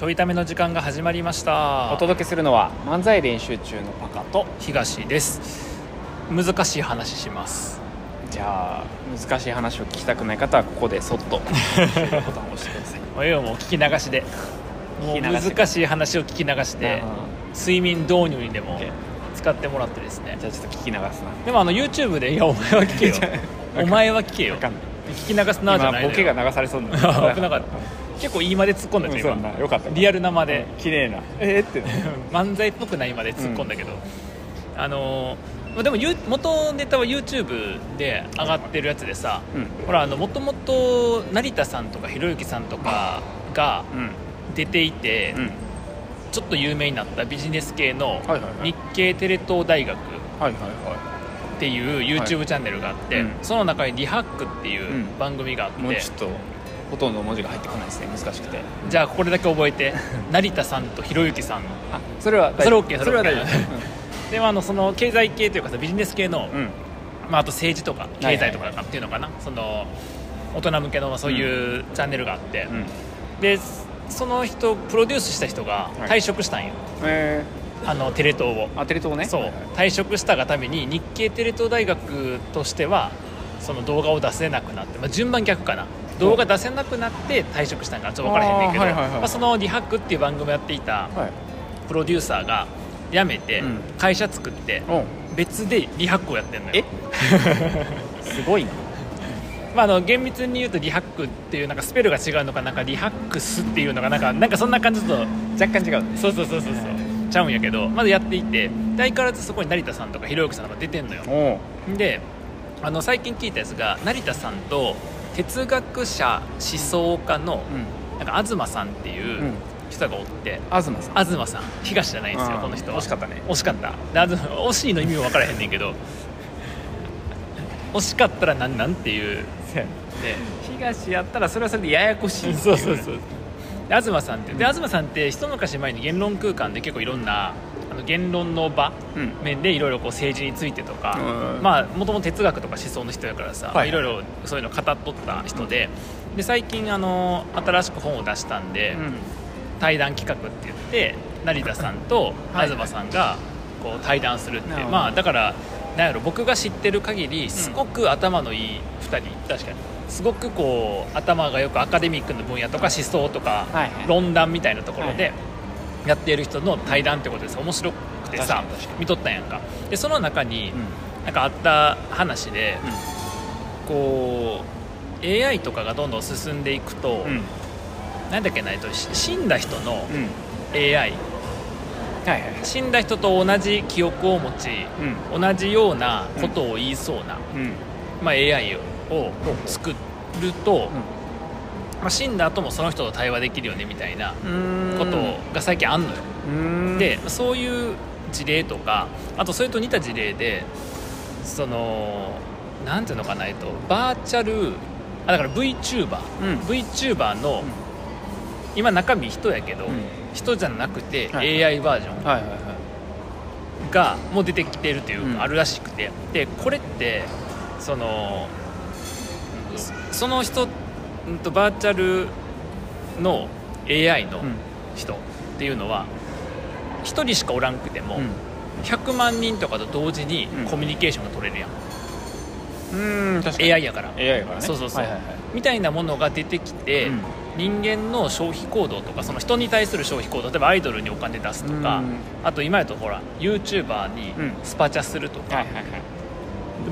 ちょいための時間が始まりました。お届けするのは漫才練習中のパカと東です。難しい話します。じゃあ難しい話を聞きたくない方はここでそっと。ボタンを押してくださいおいよもう聞き流しで。難しい話を聞き流して睡眠導入にでも使ってもらってですね。じゃあちょっと聞き流すな。でもあの YouTube でいやお前は聞けよ。お前は聞けよ。聞き流すなじゃないのよ。今ボケが流されそうにな 危なかった結構いいまで突っ込んだうんそうよかったリアルなまで。綺麗な。えー、って。漫才っぽくないまで突っ込んだけど、あのーまあでもゆ元ネタは YouTube で上がってるやつでさ、うん。ほらあのもともと成田さんとかひろゆきさんとかがうん。出ていて、うん。ちょっと有名になったビジネス系の日系テレ東大学っていう YouTube チャンネルがあって、うん。その中に「リハック」っていううん。番組があって、いもうちょっとほとんど文字が入ってこないですね難しくて。じゃあこれだけ覚えて 成田さんとひろゆきさん。あそれは大それ丈 OK 夫それは大丈でもあのその経済系というかさビジネス系の、夫うん。まあ、あと政治とかはい経済とかっていうのかな、その大人向けのまあそういうチャンネルがあって、うん。でその人プロデュースした人がはい。退職したんよ、えあのテレ東を、ー、あテレ東ね。そう。はいはい。退職したがために日系テレ東大学としてはその動画を出せなくなって、まあ、順番逆かな動画出せなくなって退職したんかなちょっと分からへんねんけどはいはいはい。まあその「リハック」っていう番組をやっていたはい。プロデューサーが辞めてうん会社作っておう別でリハックをやってんのよ。え？すごいな。まあ、あの厳密に言うとリハックっていうなんかスペルが違うのかなんかリハックスっていうのがなんかなんかそんな感じと若干違うねそうそうそうそうそう。ちゃうんやけどまだやっていてで相変わらずそこに成田さんとかひろゆきさんとか出てんのよ。おう。であの最近聞いたやつが成田さんと哲学者思想家のうん。なんか東さんっていううん。人がおって、東さん。東さん東じゃないんですよこの人は。惜しかったね。惜しかった。惜しいの意味も分からへんねんけど。惜しかったらなんなんっていう。で東やったらそれはそれでややこしいそうそうそう。で東さんってで東さんって一昔前に言論空間で結構いろんな言論の場うん。面でいろいろこう政治についてとかもともと哲学とか思想の人やからさ、はい。いろいろそういうの語っとった人でで最近あの新しく本を出したんで、うん。対談企画って言って成田さんとはい。東さんがこう対談するってまあだからなんやろ僕が知ってる限りすごく頭のいい2人、確かに。すごくこう頭がよくアカデミックの分野とか思想とか、論談みたいなところはでやっている人の対談ってことです。面白くてさ見とったんやんか。でその中にうん。なんかあった話で、こう AI とかがどんどん進んでいくと、うん。なんだっけなえっとし死んだ人のうん。AI はいはい死んだ人と同じ記憶を持ち、うん。同じようなことを言いそうな、うん。まあ、AI を作ると、まあ、死んだ後もその人と対話できるよねみたいなうん。ことが最近あんのよ、うん。でそういう事例とかあとそれと似た事例でそのなんていうのかなえっとバーチャルあだから VTuber、うん。VTuber の、今中身人やけど、うん。人じゃなくてはい。AI バージョン。はいはいはい。がもう出てきてるといううん。かあるらしくて、でこれってそのそその人うんとバーチャルの AI のうん。人っていうのは1人しかおらんくても、うん。100万人とかと同時にうん。コミュニケーションが取れるやん、うん確かに。AI やから。AI やからね。そうそうそう、はいはいはい。みたいなものが出てきて、うん。人間の消費行動とかその人に対する消費行動例えばアイドルにお金出すとか、うん。あと今やとほら YouTuber にうん。スパチャするとか、はいはいはい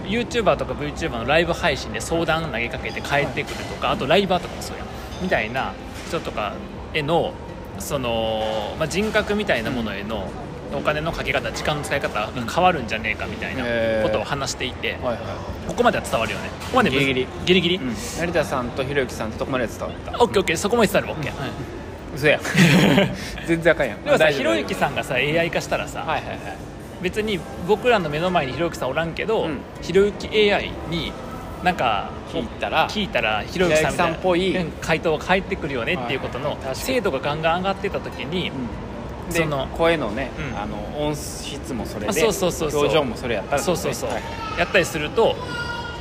YouTuber とか VTuber のライブ配信で相談投げかけて帰ってくるとか、あとライバーとかもそうやん。みたいな人とかへのその、まあ、人格みたいなものへのお金のかけ方時間の使い方が変わるんじゃねえかみたいなことを話していて、はいはい。ここまでは伝わるよね。ここまでギリギリ。ギリギリ、うん。成田さんとひろゆきさんととこまで伝わったオッケーオッケーそこまで伝わるオッケー、はい嘘や。全然あかんやん。でもさひろゆきさんがさ AI 化したらさ、はいはいはい別に僕らの目の前にひろゆきさんおらんけど、うん。ひろゆき AI になんか聞いたら聞いたらひろゆきさんっぽい。うん回答が返ってくるよねっていうことの精度がガンガン上がってた時に、でその声のね、うん。あの音質もそれで表情もそれやったらそうそうそう。はいやったりすると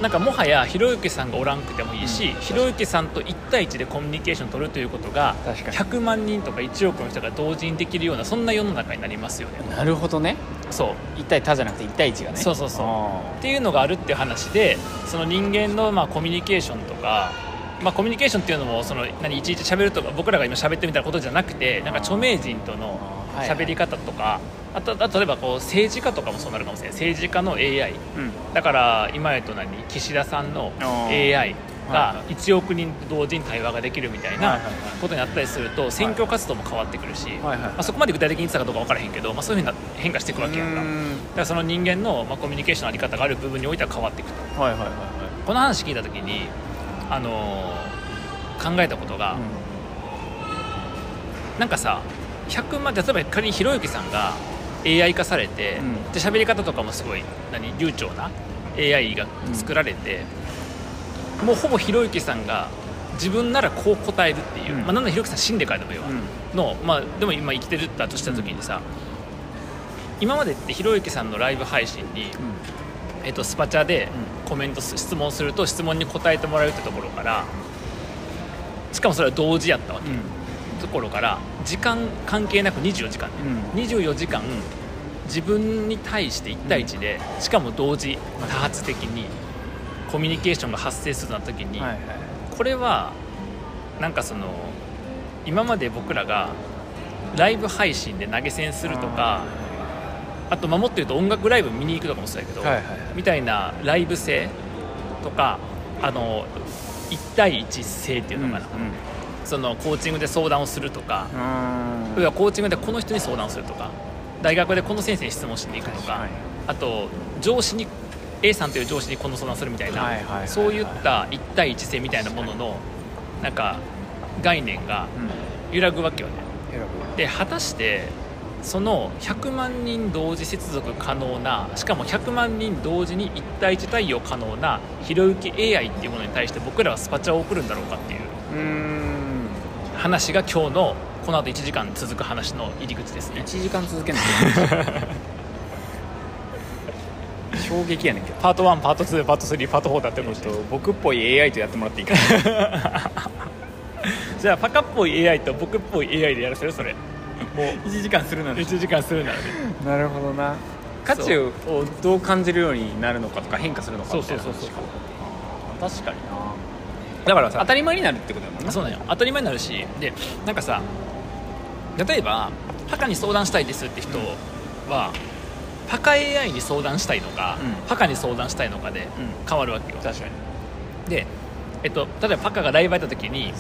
なんかもはやひろゆきさんがおらんくてもいいし、うん。ひろゆきさんと1対1でコミュニケーション取るということが確かに。100万人とか1億の人が同時にできるようなそんな世の中になりますよね。なるほどねそう。1対他じゃなくて1対1がね。そうそうそう。あっていうのがあるっていう話でその人間のまあコミュニケーションとか、まあ、コミュニケーションっていうのもその何いちいち喋るとか僕らが今喋ってるみたいなことじゃなくてなんか著名人との喋り方とかあとあと例えばこう政治家とかもそうなるかもしれない政治家の AI ーうん。だから今やと何？岸田さんの AI が1億人同時に対話ができるみたいなはいはいはい。ことになったりすると選挙活動も変わってくるし、はいはいまあ、そこまで具体的に言ってたかどうか分からへんけど、まあ、そういうふうにな変化していくわけやん。か。だからその人間の、まあ、コミュニケーションのあり方がある部分においては変わっていくと。はいはいはいこの話聞いた時に、あのー考えたことが、はいなんかさ100万例えば仮にひろゆきさんが AI 化されて、うん。で喋り方とかもすごい何流暢な AI が作られて、もうほぼひろゆきさんが自分ならこう答えるっていう、うん。まあ、なんならひろゆきさん死んでからでもいいわ、うん。の、まあ、でも今生きてるだとした時にさ、今までってひろゆきさんのライブ配信に、えっと、スパチャでコメントす質問すると質問に答えてもらえるってところからしかもそれは同時やったわけ、うん。ところから時間関係なく24時間。で、24時間自分に対して1対1で、しかも同時多発的にコミュニケーションが発生するな時に、はいはい。これはなんかその今まで僕らがライブ配信で投げ銭するとかあとまあもっと言うと音楽ライブ見に行くとかもそうやけど、はいはいはい。みたいなライブ性とかあの1対1性っていうのかな、そのコーチングで相談をするとか、うん要はコーチングでこの人に相談をするとか大学でこの先生に質問しに行くとか、はい。あと上司に A さんという上司にこの相談するみたいな、そういった1対1性みたいなもののなんか概念がうん。揺らぐわけよね。で果たしてその100万人同時接続可能なしかも100万人同時に1対1対応可能なひろゆき AI っていうものに対して僕らはスパチャを送るんだろうかっていううん。話が今日のこの後1時間続く話の入り口ですね。1時間続けない 衝撃やねんけど。パート1パート2パート3パート4だってえっことと僕っぽい AI とやってもらっていいかな。じゃあパカっぽい AI と僕っぽい AI でやらせる？それ。もう。1時間するなら。1時間するならね。なるほどな。価値をどう感じるようになるのかとか変化するのかみたいなそうそうそう確かにな。だからさ当たり前になるってことだもんな。そうなんよ。当たり前になるし。でなんかさ例えばパカに相談したいですって人は、パカ AI に相談したいのか、うん。パカに相談したいのかでうん。変わるわけよ。確かに。で、えっと、例えばパカがライブやった時に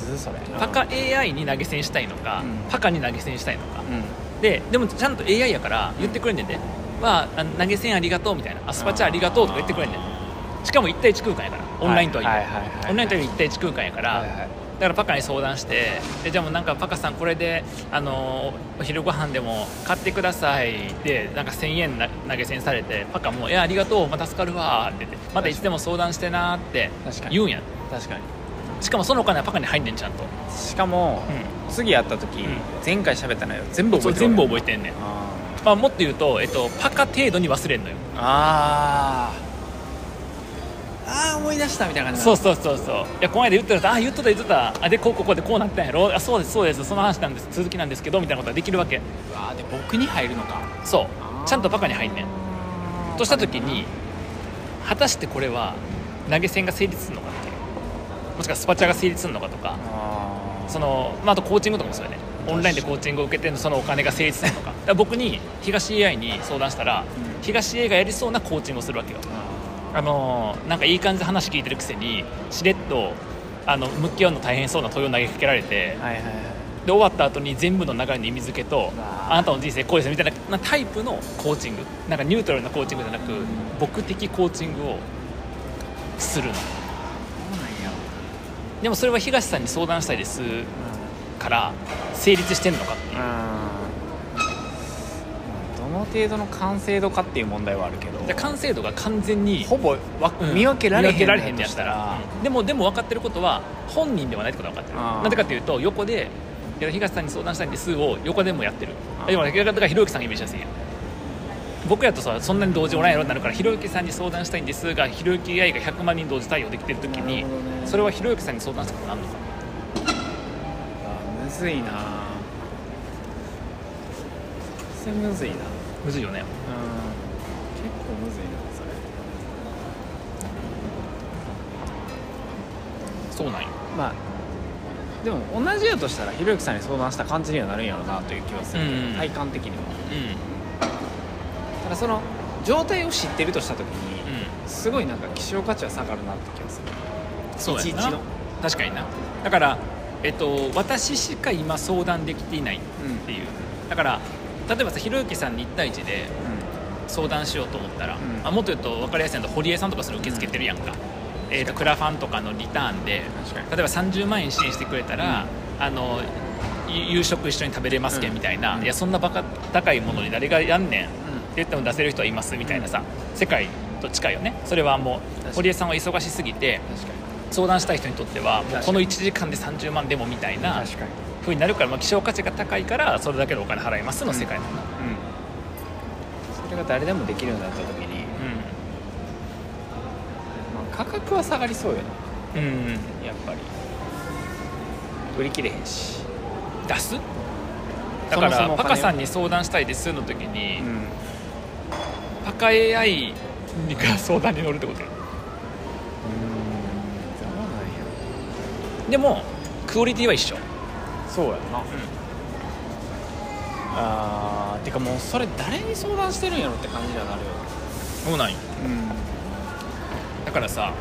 パカ AI に投げ銭したいのか、うん。パカに投げ銭したいのか、うん。ででもちゃんと AI やから言ってくれんねんで、はあ投げ銭ありがとうみたいなアスパチャありがとうとか言ってくれんねん。しかも1対1空間やからオンラインとはいえ、はいはいはいはい。オンラインとはいえ1対1空間やから、はいはいだからパカに相談してでじゃあもうなんかパカさんこれであのお昼ご飯でも買ってください。でなんか1000円な投げ銭されてパカも「いやありがとう、まあ、助かるわ」って言って「またいつでも相談してな」って言うんや確かに。しかもそのお金はパカに入んねんちゃんと、しかも、う次会った時、うん。前回喋った内容全部覚えてる全部覚えてんねん、あまあ、もっと言うと、えっと、パカ程度に忘れんのよ。ー。あーあー思い出したみたいな感じそうそうそうそう。いやこの間言ってたあ言っとった言っとった。あでこうこうこうでこうなったんやろ？あそうですそうです。その話なんです。続きなんですけどみたいなことができるわけ。うわーで僕に入るのか。そう。ちゃんとパカに入んねん。とした時に果たしてこれは投げ銭が成立するのかっていう。もしくはスパチャが成立するのかとか。その、まあ、あとコーチングとかもそうやね。オンラインでコーチングを受けてそのお金が成立するのか。僕に東 AI に相談したら、うん。東 AI がやりそうなコーチングをするわけよあのーなんかいい感じで話聞いてるくせにしれっとあの向き合うの大変そうな問いを投げかけられてはいはいはい。で終わった後に全部の流れの意味付けとあなたの人生こうですみたいなタイプのコーチング。なんかニュートラルなコーチングじゃなく僕的コーチングをするの。でもそれは東さんに相談したいですから成立してんのかっていう程度の完成度かっていう問題はあるけど。で完成度が完全にほぼわうん見分けられへん見分けられへんのやとったら、うんでもでも分かってることは本人ではないってことは分かってる。あー。なんでかっていうと横でいや東さんに相談したいんですを横でもやってる。あもだからひろゆきさんがイメージしやすいやん僕やとさそんなに同時おらんやろになるからひろゆきさんに相談したいんですがひろゆき AI が100万人同時対応できてる時に、なるほどね。それはひろゆきさんに相談したことあるのか。あむずいな。それむずいな。うんむずいよね。結構むずいなそれ。そうなんよ。まあでも同じやとしたらひろゆきさんに相談した感じにはなるんやろうなという気はするけど、うん。うん体感的には。うただその状態を知ってるとした時に、んうんすごいなんか希少価値は下がるなって気がする。そうやな。の。確かにな。だからえっと私しか今相談できていないっていう。だから例えばさひろゆきさんに1対1で相談しようと思ったら、ん。あもっと言うと分かりやすいのは堀江さんとかそれ受け付けてるやんか、えー、とクラファンとかのリターンで例えば30万円支援してくれたら、あのゆ夕食一緒に食べれますけうん。みたいな、うん。いやそんなバカ高いものに誰がやんねんって言っても出せる人はいますみたいなさ、世界と近いよね。それはもう堀江さんは忙しすぎて相談したい人にとってはもうこの1時間で30万でもみたいな確かになるから、まあ、希少価値が高いからそれだけのお金払いますの世界なの、うん。それが誰でもできるようになった時に、まあ、価格は下がりそうようん、うん、なやっぱり。売り切れへんし。出す？だからパカさんに相談したいですの時に、ん。パカ AI が相談に乗るってこと？や。でもクオリティは一緒そうやな、あーてかもうそれ誰に相談してるんやろって感じにはなるよ。そうなんよ。うん。だからさ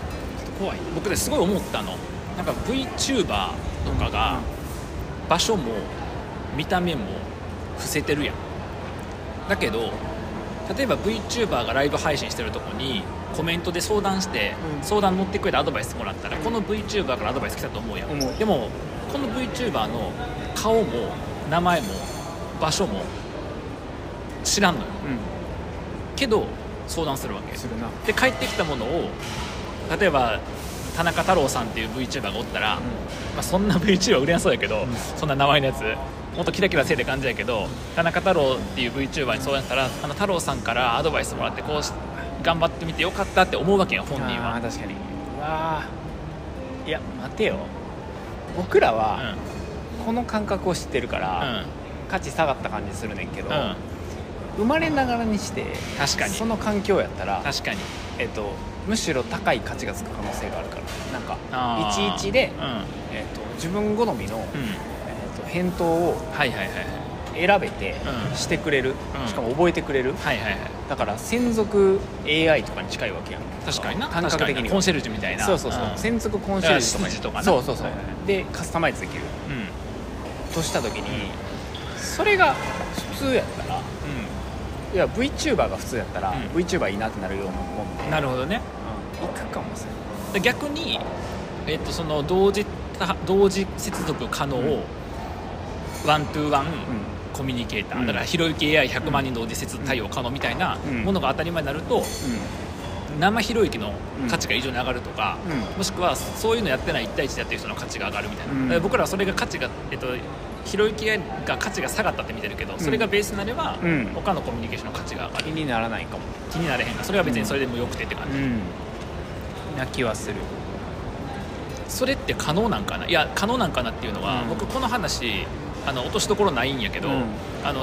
怖い僕ですごい思ったの。なんか VTuber とかが場所も見た目も伏せてるやん。だけど例えば VTuber がライブ配信してるとこにコメントで相談して、うん。相談乗ってくれてアドバイスもらったら、この VTuber からアドバイス来たと思うやん。でもこの VTuber の顔も名前も場所も知らんのよ。うけど相談するわけ。んするな。で帰ってきたものを例えば田中太郎さんっていう VTuber がおったら、まあ、そんな VTuber 売れなそうやけど、そんな名前のやつもっとキラキラせえって感じやけど田中太郎っていう VTuber に相談したらあの太郎さんからアドバイスもらってこうし頑張ってみてよかったって思うわけよ本人は。確かに。うわー。いや待てよ僕らはこの感覚を知ってるかうん、ら、うん。価値下がった感じするねんけど、うん。生まれながらにして確かに。その環境やったら、確かに。えっと、むしろ高い価値がつく可能性があるから。なんかあー。11で、うん。えっと、自分好みの、うん。えっと、返答をはいはいはい選べてうんしてくれる、うん。しかも覚えてくれる。はいはいはい。だから専属 AI とかに近いわけやん。確かにな。感覚的にコンシェルジュみたいな。そうそうそう、ん。専属コンシェルジュとかそうそうそう、でカスタマイズできる。うん。とした時にそれが普通やったらいや VTuber が普通やったら、うん。VTuber いいなってなるようなもんで、うんなるほどね。うん、いくかもしれないで逆に、えっとその同時た同時接続可能、うん。ワントゥーワンうコミュニケーター、うん。だからひろゆき AI100 万人同時接続対応可能みたいなうん。ものが当たり前になると、生ひろゆきの価値が異常に上がるとか、うん。もしくはそういうのやってない1対1でやってる人の価値が上がるみたいな、うん。だから僕らはそれが価値が、えっと、ひろゆき AI が価値が下がったって見てるけど、それがベースになれば、うん。他のコミュニケーションの価値が上がる。気にならないかも。気になれへんがそれは別にそれでもよくてって感じ、ん。な気はする。それって可能なんかな？いや可能なんかなっていうのは、うん。僕この話あの落としどころないんやけど、うん。あの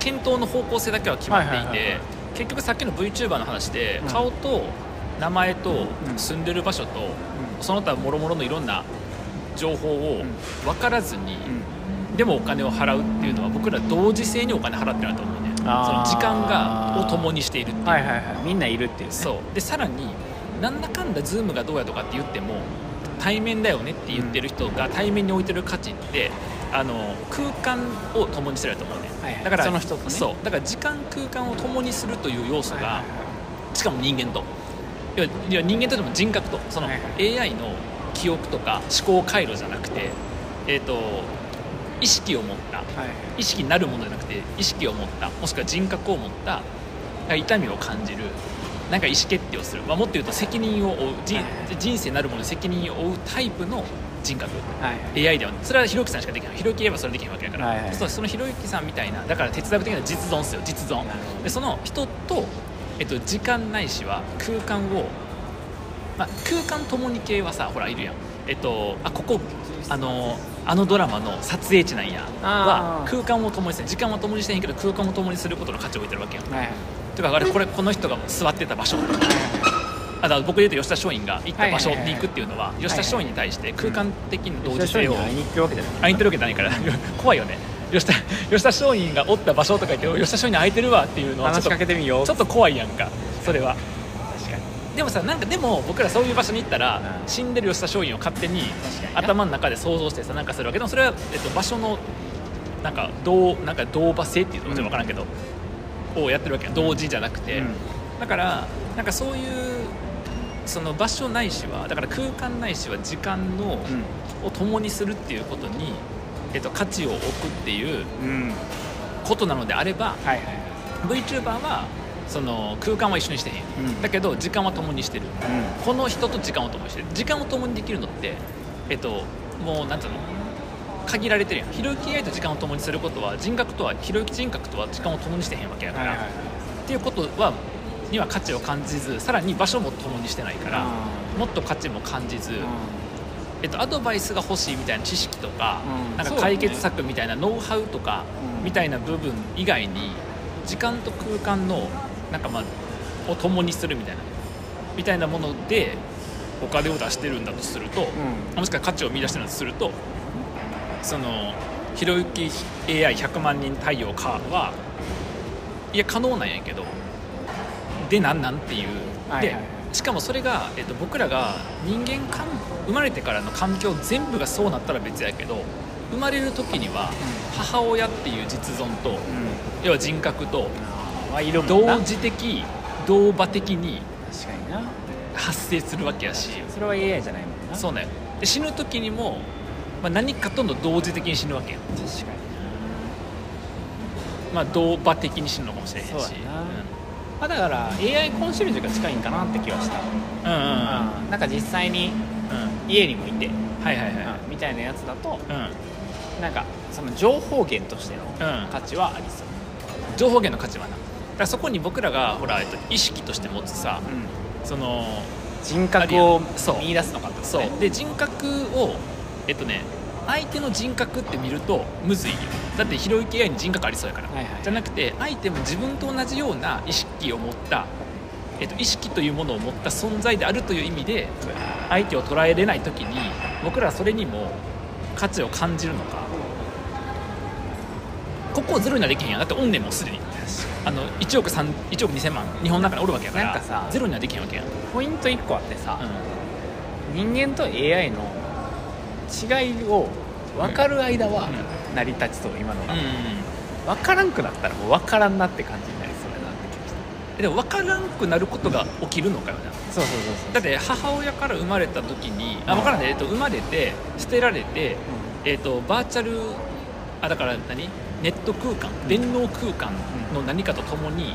検討の方向性だけは決まっていて、結局さっきの VTuber の話で、うん。顔と名前とうん。住んでる場所と、その他もろもろのいろんな情報をうん。分からずに、でもお金を払うっていうのは僕ら同時性にお金払ってるなと思うねその時間がを共にしているっていう、はいはいはい。みんないるっていうね。そう。でさらになんだかんだ Zoom がどうやとかって言っても対面だよねって言ってる人が対面に置いてる価値ってあの空間を共にしてると思うね、はいはい。だからその人とね。そう。だから時間空間を共にするという要素が、はいはい。しかも人間と。いやいや人間とでも人格と。そのはい AI の記憶とか思考回路じゃなくて、えー、と意識を持った意識になるものじゃなくて意識を持ったもしくは人格を持った痛みを感じるなんか意思決定をする、まあ、もっと言うと責任を負う人生なるものに責任を負うタイプの人格。はい AI では。それはひろゆきさんしかできない。ひろゆき言えばそれできへんわけやから、はいはい。そのひろゆきさんみたいなだから哲学的な実存っすよ。実存。でその人と、えっと、時間ないしは空間を、まあ、空間ともに系はさほらいるやん。えっとあここあのあのドラマの撮影地なんや。は空間を共にして時間は共にしてへんけど空間を共にすることの価値を置いてるわけやん。はいはい。とかあれこれこの人が座ってた場所。とかあだ僕で言うと吉田松陰が行った場所に行くっていうのは吉田松陰に対して空間的な同時性を会いに行くわけじゃない。空いてるわけじゃないから。怖いよね。吉田吉田松陰がおった場所とか言って吉田松陰に空いてるわっていうのはちょっとかけてみよう。ちょっと怖いやんか。それは。確かに。でもさなんかでも僕らそういう場所に行ったら、うん。死んでる吉田松陰を勝手に頭の中で想像してさなんかするわけでもそれは、えっと、場所のなんか同なんか同場性っていうのか分からんけど、をやってるわけや同時じゃなくて、うん。だからなんかそういうその場所ないしはだから空間ないしは時間の、を共にするっていうことに、えっと、価値を置くっていううん、うん、ことなのであればはいはい VTuber はその空間は一緒にしてへん、うん。だけど時間は共にしてる。うこの人と時間を共にしてる。時間を共にできるのってえっともうなんていうの？限られてるやん。ひろゆき AI と時間を共にすることは人格とはひろゆき人格とは時間を共にしてへんわけやから、はいはい。っていうことはには価値を感じずさらに場所も共にしてないからもっと価値も感じず、えっと、アドバイスが欲しいみたいな知識とか,、うん。なんか解決策みたいなノウハウとか、うん。みたいな部分以外に時間と空間のなんかまあを共にするみたいなみたいなものでお金を出してるんだとすると、もしくは価値を見出してるんだとするとそのひろゆき AI100 万人対応かはいや可能なんやけどでなんなんっていう、はいでしかもそれが、えっと、僕らが人間かん生まれてからの環境全部がそうなったら別やけど生まれる時には母親っていう実存とうん。うん要は人格と同時的同場的に確かにな。発生するわけやし。それは AI じゃないもんな。そうね。で死ぬ時にも、まあ、何かとの同時的に死ぬわけやん。確かにまあ同場的に死ぬのかもしれへんし。そうだなまあだから AI コンシェルジュが近いんかなって気はした、うんうんうん。うんうんなんか実際にうん。家にもいて、はいはいはい。うんみたいなやつだとうん。なんかその情報源としてのうん。価値はありそう、情報源の価値はな。だからそこに僕らがほら、えっと、意識として持つさその人格をそう。見出すのかってことそねう。で人格をえっとね相手の人格って見るとむずいよ。だってひろゆき AI に人格ありそうやから、はいはい。じゃなくて相手も自分と同じような意識を持った、えっと、意識というものを持った存在であるという意味で相手を捉えれない時に僕らはそれにも価値を感じるのか。ここをゼロにはできへんやん。だっておんねんもうすでに。あの1億3 1億2000万日本の中におるわけやから。なんかさゼロにはできへんわけやん、ポイント1個あってさう、人間と AI の違いを分かる間はう成り立ちそう今のが、分からんくなったらもう分からんなって感じになりそうやなって気がした。でも分からんくなることが起きるのかよな。そうそうそうだって母親から生まれた時にあ分からんね、えっと、生まれて捨てられて、えっと、バーチャルあだから何？ネット空間電脳空間の何かと共に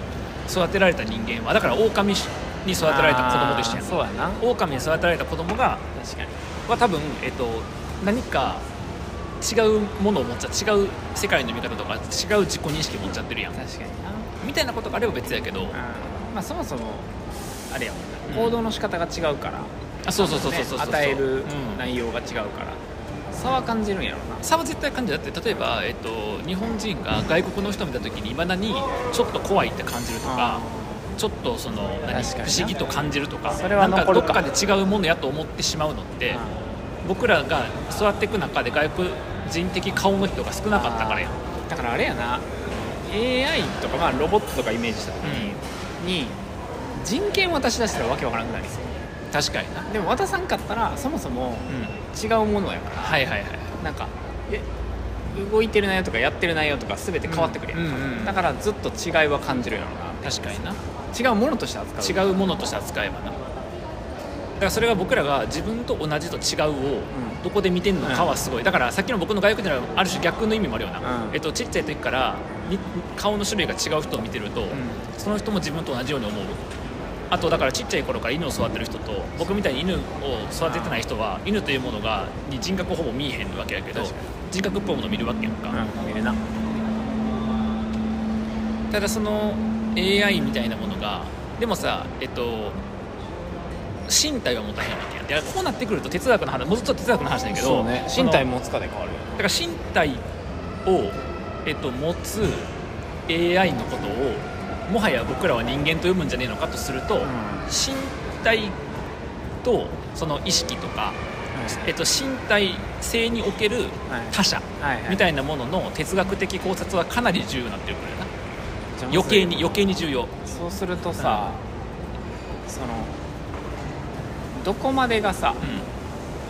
育てられた人間はだから狼に育てられた子供と一緒やんそうやな。狼に育てられた子供が確かに。は多分、えっと、何か違うものを持っちゃ違う世界の見方とか違う自己認識持っちゃってるやん。確かにな。みたいなことがあれば別やけど。まあそもそもあれやもんな。うん。行動の仕方が違うから、あそうそうそうそうそうそう、ね与えるうん内容が違うから。差は感じるんやろな。差は絶対感じる。だって例えば、えっと、日本人が外国の人を見た時にいまだにちょっと怖いって感じるとかちょっとその不思議と感じるとかそれはなんかどっかで違うものやと思ってしまうのって僕らが育っていく中で外国人的顔の人が少なかったからや。んだからあれやな。AI とか、まあ、ロボットとかイメージした時に,、に人権渡し出したらわけわからなくなりそう確かにな。でも渡さんかったらそもそもうん。違うものやからはいはいはい。なんかえ動いてる内容とかやってる内容とか全て変わってくるやんか、うんうんうんだからずっと違いは感じるやろな。確かにな。違うものとして扱う。違うものとして扱えばな。だからそれが僕らが自分と同じと違うをどこで見てんのかはすごい。だからさっきの僕の外国人はある種逆の意味もあるよな、うん。えっと、ちっちゃい時からに顔の種類が違う人を見てると、うん。その人も自分と同じように思う。あとだからちっちゃい頃から犬を育てる人と僕みたいに犬を育ててない人は犬というものがに人格ほぼ見えへんわけやけど人格っぽいものを見るわけやんか、うん。見るな。ただその AI みたいなものがでもさえっと身体は持たへんわけや。こうなってくると哲学の話もうちょっと哲学の話だけどね。身体持つかで変わるよ。だから身体を、えっと、持つ AI のことをもはや僕らは人間と呼ぶんじゃねえのかとすると、身体とその意識とか、えっと、身体性における他者みたいなものの哲学的考察はかなり重要になってるからな余計に余計に重要。そうするとさ、そのどこまでがさ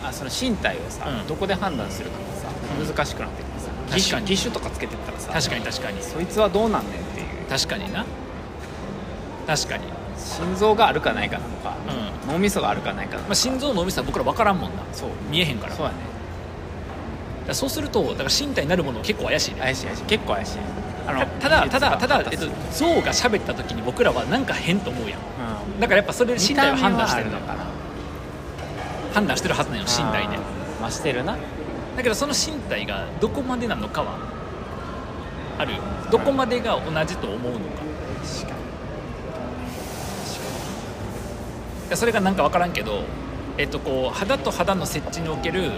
うあその身体をさ、うん。どこで判断するかがさうん。難しくなってくるさ。確かに。義手とかつけてったらさん確かに確かに。そいつはどうなんねんっていう。確かにな。確かに、心臓があるかないかなのかうん。ま脳みそがあるかないかなのか。あ、心臓の脳みそは僕ら分からんもんな。そう。見えへんから。そうやね。だそうするとだから身体になるもの結構怪しいね。怪しい怪しい。結構怪しい。あた ただただただ、えっと象が喋った時に僕らはなんか変と思うやん。うん。だからやっぱそれで身体を判断してるの。見た目はあるのか判断してるはずなのな身体で。まあしてるな。だけどその身体がどこまでなのかはあるどこまでが同じと思うのか。確かでそれがなんか分からんけど、えっと、こう肌と肌の接地における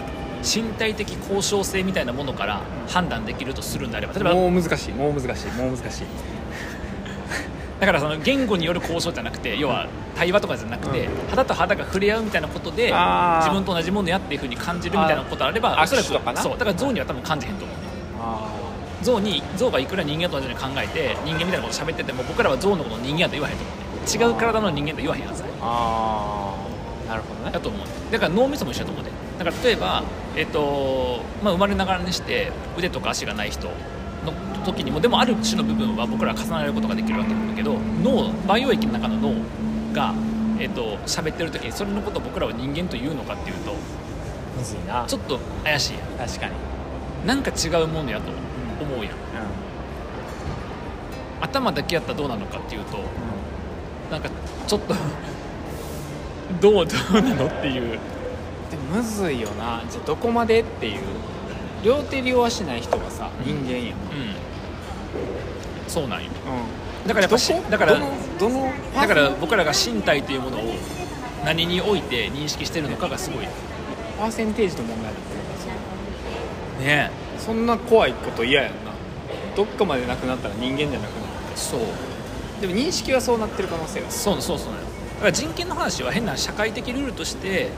身体的交渉性みたいなものから判断できるとするんであれば例えばもう難しいもう難しいもう難しいだからその言語による交渉じゃなくて要は対話とかじゃなくて、肌と肌が触れ合うみたいなことで自分と同じものやっていうふうに感じるみたいなことあればあおそらくそうだから象には多分感じへんと思う。ねあ象に象がいくら人間と同じように考えて人間みたいなこと喋ってても僕らは象のことを人間やと言わへんと思うね。違う体の人間と言わへんはずだあー。なるほどね。だと思う。だから脳みそも一緒だと思うねだから例えば、えっとまあ、生まれながらにして腕とか足がない人の時にもでもある種の部分は僕らは重ねることができるわけなんだけど脳培養液の中の脳が、えっと喋ってる時にそれのことを僕らは人間と言うのかっていうとむずいな。ちょっと怪しいや確かに、んなんか違うものやと思うやん。頭だけやったらどうなのかっていうとなんかちょっと どうどうなのっていう。でむずいよな。じゃあどこまでっていう両手両足ない人がさ人間やん、うん。そうなんよ。うん。だからやっぱだからどのだから僕らが身体というものを何において認識してるのかがすごい。パーセンテージの問題だってね。そんな怖いこと嫌やんな。どっかまでなくなったら人間じゃなくなる。そう。でも認識はそうなってる可能性がそうそうそうだから人権の話は変な社会的ルールとして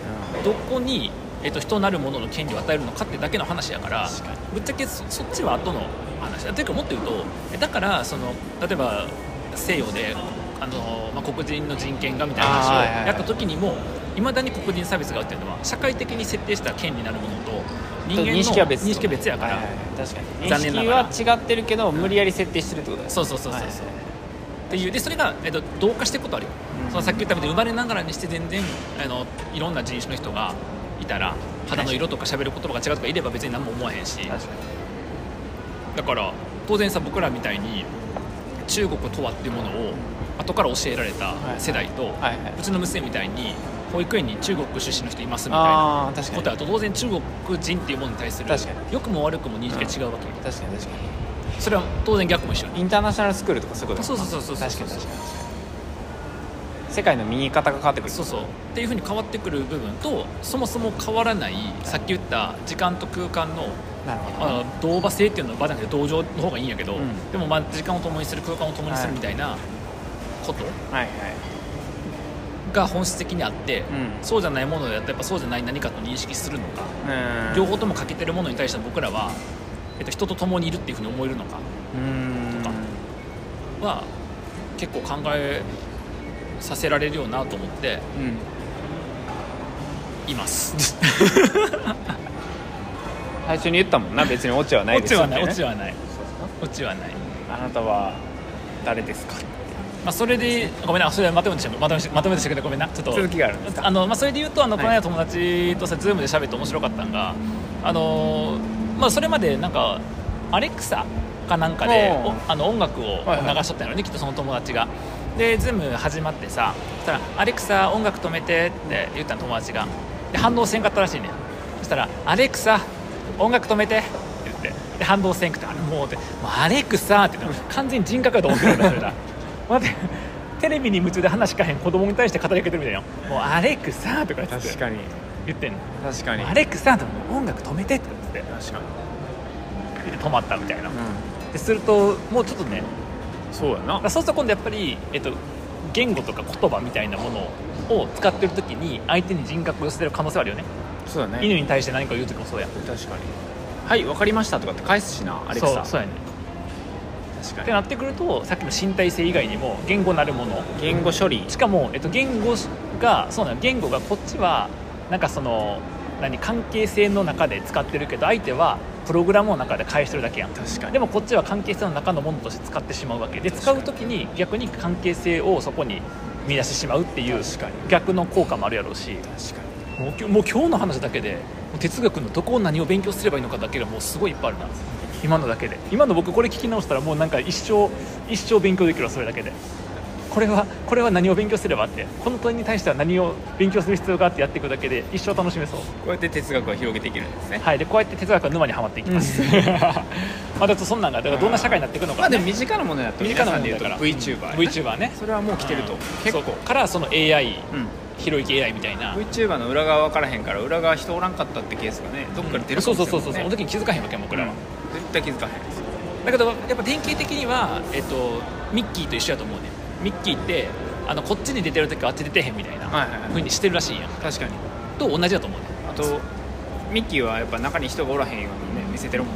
どこに、えっと、人なるものの権利を与えるのかってだけの話やからぶっちゃけそそっちは後の話。だというかもっと言うとえだからその例えば西洋であの、まあ、黒人の人権がみたいな話をやった時にもいまだに黒人差別があるっていうのは社会的に設定した権利なるものと人間の認識は別認識は別やから、はいはいはい。確かに。認残念ながら。識は違ってるけど無理やり設定してるってことだよそうそうそうそうそう、はいはいっていうでそれが、えっと、同化していくことあるよ、うん。そのさっき言ったみたいに生まれながらにして全然あのいろんな人種の人がいたら肌の色とか喋る言葉が違うとかいれば別に何も思わへんし。だから当然さ僕らみたいに中国とはっていうものを後から教えられた世代と、うちの娘みたいに保育園に中国出身の人いますみたいなことだと当然中国人っていうものに対する良くも悪くも認識が違うわけよ、確かに確かそれは当然逆も一緒。ににインターナショナルスクールとかそういうことだそうそうそうそうそう。確かに確かに世界の見え方が変わってくる。そうそう。っていうふうに変わってくる部分とそもそも変わらないさっき言った時間と空間のなるほど。あの同場性っていうのは場じゃなくて同情の方がいいんやけど、うん。でもまあ時間を共にする空間を共にするみたいなことはいはい。が本質的にあって、うん。そうじゃないものだったらやっぱそうじゃない何かと認識するのか、うん。両方とも欠けてるものに対して僕らは、えっと、人と共にいるっていうふうに思えるのかうん。とかは結構考えさせられるよなと思ってうんいます。最初に言ったもんな。別にオチはないオチはない。ですよねオチはない。オチはない。あなたは誰ですか？まあ、それでごめんな。それはまとめてしままとめてまとめてしてくれごめんな。ちょっと。続きがあるんですか？あの、まあ、それで言うとあの、はい。この間友達とさ Zoomで喋って面白かったのがあの、まあ、それまでなんかアレクサかなんかであの音楽をはいはい。流しとったんやろね、きっとその友達がで Zoom始まってさそしたら「アレクサ音楽止めて」って言ったの友達が。で反応せんかったらしいねん。そしたら「アレクサ音楽止めて」って言って。で反応せんくてあれもうでもうアレクサって言って完全に人格だと思ってるんだそれだ 待って。テレビに夢中で話しかへん。子供に対して語りかけてるみたいな。もうアレクサとか言って。確かに。言ってんの。確かに。アレクサと音楽止めてって言って。確かに。で止まったみたいな、うでするともうちょっとねんそうやな。そうすると今度やっぱり、えっと、言語とか言葉みたいなものを使ってる時に相手に人格を寄せてる可能性はあるよね。そうだね。犬に対して何か言う時もそうや。確かに。はい分かりましたとかって返すしなアレクサ。そうそうやね。確かってなってくるとさっきの身体性以外にも言語なるもの。言語処理。しかも、えっと、言語がそうなの。言語がこっちはなんかその何関係性の中で使ってるけど相手はプログラムの中で返してるだけやん。確かに。でもこっちは関係性の中のものとして使ってしまうわけ。で使う時に逆に関係性をそこに見出してしまうっていう逆の効果もあるやろうし。確かもう今日もう今日の話だけで哲学のどこを何を勉強すればいいのかだけでもうすごいいっぱいあるな。今のだけで。今の僕これ聞き直したらもうなんか一生一生勉強できるわそれだけでこれはこれは何を勉強すればってこの問いに対しては何を勉強する必要があってやっていくだけで一生楽しめそう。にこうやって哲学を広げていけるんですね。はいでこうやって哲学の沼にはまっていきます、まあだとそんなんがだからどんな社会になっていくのか、ね、まあでも身近なものやと身近なものだから。VTuber やな VTuber ね。それはもう来てると結構。そう。からその AI うん。ひろゆき AI みたいな。VTuber の裏側分からへんから裏側人おらんかったってケースがねどっから出るかそうもしれないそうそうそうその時に気づかへんわけ僕らは、絶対気づかへん。だけどやっぱ典型的には、えっと、ミッキーと一緒やと思うねミッキーってあのこっちに出てる時はあっち出てへんみたいなはいはいはい。風にしてるらしいやん。確かに。と同じだと思うねあとミッキーはやっぱ中に人がおらへんようにね見せてるもん。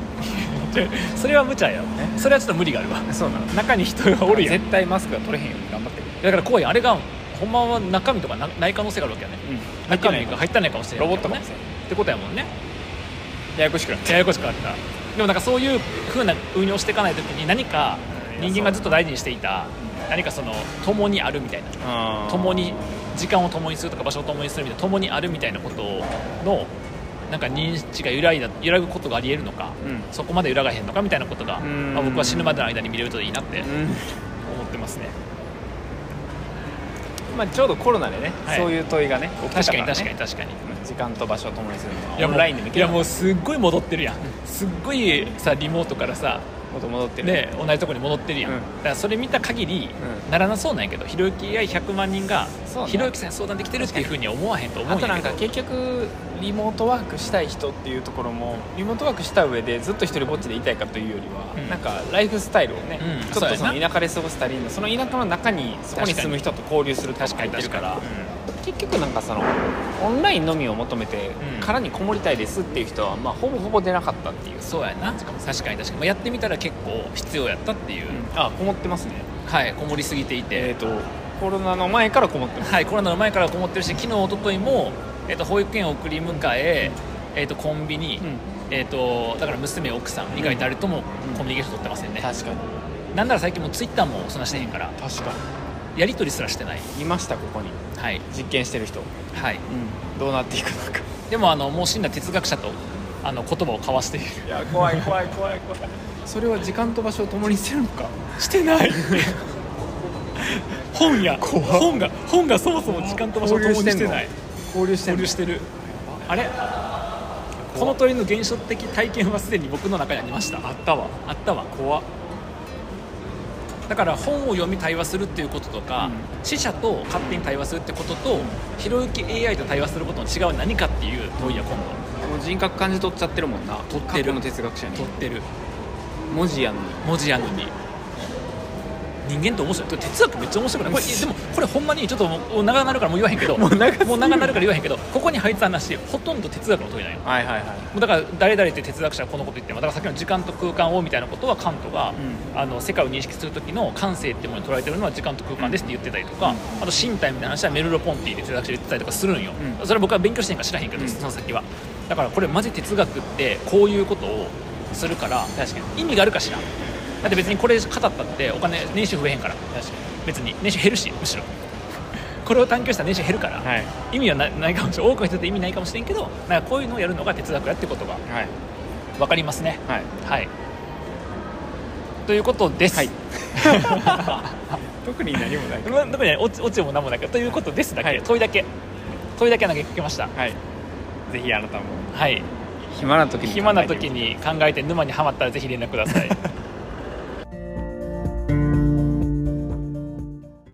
それは無茶やそれはちょっと無理があるわ。そうなの。中に人がおるやん。絶対マスクが取れへんように頑張ってる。だからこうやんあれがほんまは中身とかなない可能性があるわけやね。うん。中身が入ってないかもしれないロボットかもしれないってことやもんね。ややこしくなっややこしくなった。でもなんかそういう風な運用していかないときに何か人間がずっと大事にしていた何かその共にあるみたいな。た共に時間を共にするとか場所を共にするみたいな共にあるみたいなことのなんか認知が揺らいだ揺らぐことがありえるのか、うん。そこまで揺らがへんのかみたいなことが、うん。まあ、僕は死ぬまでの間に見れるといいなってうん。思ってますね、まあちょうどコロナでねはい。そういう問いがね起きてた確かにらね。確かに確かに。うん。時間と場所を共にするのはオンラインでもいやもうすっごい戻ってるやん。すっごいさリモートからさ元戻ってる。ね、同じところに戻ってるやん、うん。だからそれ見た限り、うん。ならなそうなんやけどひろゆき AI100 万人がそうね。ひろゆきさんに相談できてるっていうふうには思わへんと思うあんとなんか結局リモートワークしたい人っていうところもリモートワークした上でずっと一人ぼっちでいたいかというよりは、うん。なんかライフスタイルをね、うん。ちょっとそそうやの田舎で過ごしたりその田舎の中にそこに住む人と交流するとか確かに入ってるから。確か結局なんかそのオンラインのみを求めてうん。殻にこもりたいですっていう人は、まあ、ほぼほぼ出なかったっていう、そうやな。確かに確かに、まあ、やってみたら結構必要やったっていう、あこもってますね。はいこもりすぎていて、えっ、とコロナの前からこもってます。はい、コロナの前からこもってるし昨日一昨日も、えっと保育園を送り迎え、えっとコンビニ、うん。えっとだから娘奥さん以外誰ともコミュニケーション取ってませんね、確かに。なんなら最近もツイッターもそんなしてへんから。確かやり取りすらしてない。にいましたここに。はい。実験してる人、はい。うん、どうなっていくのか。でもあのもう死んだ哲学者とあの言葉を交わしている。いや怖い怖い怖い怖い。それは時間と場所を共にしてるのか？してない。本や本が本がそもそも時間と場所を共にしてない。交流して交流してる。あれ？この鳥の現象的体験はすでに僕の中にありました。あったわ。あったわ。怖っだから本を読み対話するっていうこととか、うん。死者と勝手に対話するってことと、ひろゆき AI と対話することの違いは何かっていう問いや今度もう人格感じ取っちゃってるもんな。取ってる。の哲学者に取ってる。文字やのに。文字やのに人間って面白い。哲学めっちゃ面白くない？これでもこれほんまにちょっと長なるからもう言わへんけど。もう長もう長なるから言わへんけどここに入った話ほとんど哲学の問いなんよはいはいはい。もうだから誰々って哲学者はこのこと言ってもだからさっきの時間と空間をみたいなことはカントが、うあの世界を認識する時の感性ってものに捉えてるのは時間と空間ですって言ってたりとか、うん。あと身体みたいな話はメルロ・ポンティで哲学者で言ってたりとかするんよ、うん。それは僕は勉強してんから知らへんけど、うん。その先は。だからこれマジ哲学ってこういうことをするから確かに。意味があるかしらだって別にこれ語ったってお金年収増えへんから。別に。年収減るしむしろ。これを探求したら年収減るから、にはい。意味はなないかもしれない多くの人って意味ないかもしれんけどなんかこういうのをやるのが哲学やってことがはい。分かりますね。はい。はい。ということです、はい。特に何もない。ま特にねオチオチも何もないからということですだけ、はい。問いだけ。問いだけ投げかけました。はい。ぜひあなたも。はい。暇な時に暇な時に考えて沼にはまったらぜひ連絡ください